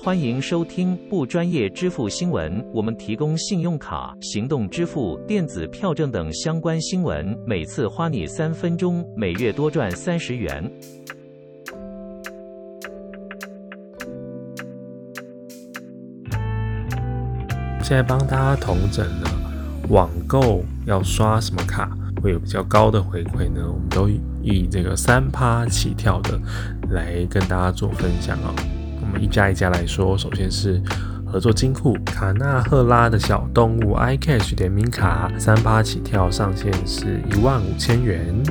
欢迎收听不专业支付新闻，我们提供信用卡、行动支付、电子票证等相关新闻，每次花你三分钟，每月多赚三十元。现在帮大家统整了网购要刷什么卡会有比较高的回馈呢？我们都以这个三趴起跳的来跟大家做分享哦。一家一家来说，首先是合作金库卡纳赫拉的小动物 iCash 联名卡，三趴起跳，上限是一万五千元。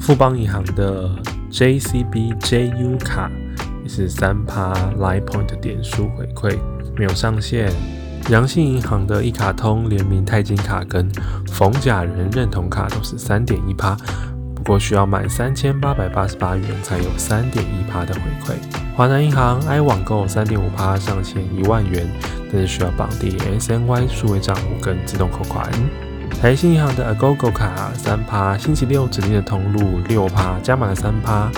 富邦银行的 JCB JU 卡也是三趴 Line Point 点数回馈，没有上限。阳信银行的一卡通联名钛金卡跟逢甲人认同卡都是三点一趴，过需要满三千八百八十八元才有三点一趴的回馈。华南银行 i 网购三点五趴上限一万元，但是需要绑定 SNY 数位账户跟自动扣款。台新银行的 Agogo 卡三趴，星期六指定的通路六趴，加满了三趴。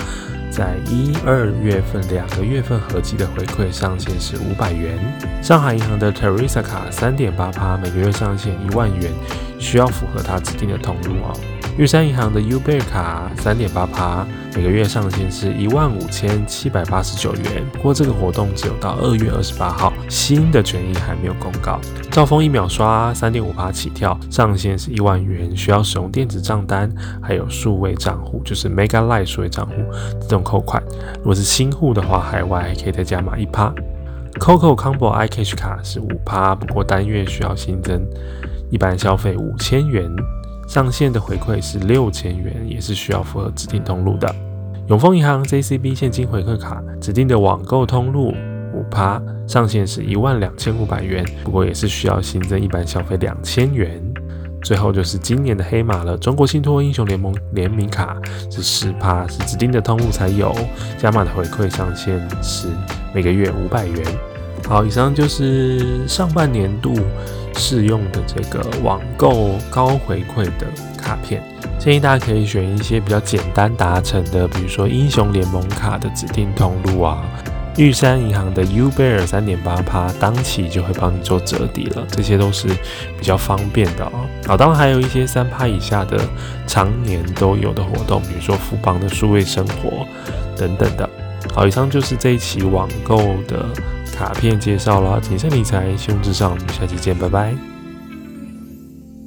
在一二月份两个月份合计的回馈上限是五百元。上海银行的 Teresa 卡三点八趴，每个月上限一万元，需要符合它指定的通路哦。玉山银行的 Uber 卡三点八趴，每个月上限是一万五千七百八十九元。不过这个活动只有到二月二十八号，新的权益还没有公告。兆丰一秒刷三点五趴起跳，上限是一万元，需要使用电子账单，还有数位账户，就是 Mega Live 数位账户自动扣款。如果是新户的话，海外还可以再加码一趴。Coco Combo iCash 卡是五趴，不过单月需要新增一般消费五千元。上限的回馈是六千元，也是需要符合指定通路的。永丰银行 JCB 现金回馈卡指定的网购通路五趴，上限是一万两千五百元，不过也是需要新增一般消费两千元。最后就是今年的黑马了，中国信托英雄联盟联名卡是十趴，是指定的通路才有，加码的回馈上限是每个月五百元。好，以上就是上半年度。适用的这个网购高回馈的卡片，建议大家可以选一些比较简单达成的，比如说英雄联盟卡的指定通路啊，玉山银行的 Ubear 三点八趴当期就会帮你做折抵了，这些都是比较方便的哦。好，当然还有一些三趴以下的常年都有的活动，比如说富邦的数位生活等等的。好，以上就是这一期网购的。卡片介绍了谨慎理财，信用至上。我们下期见，拜拜。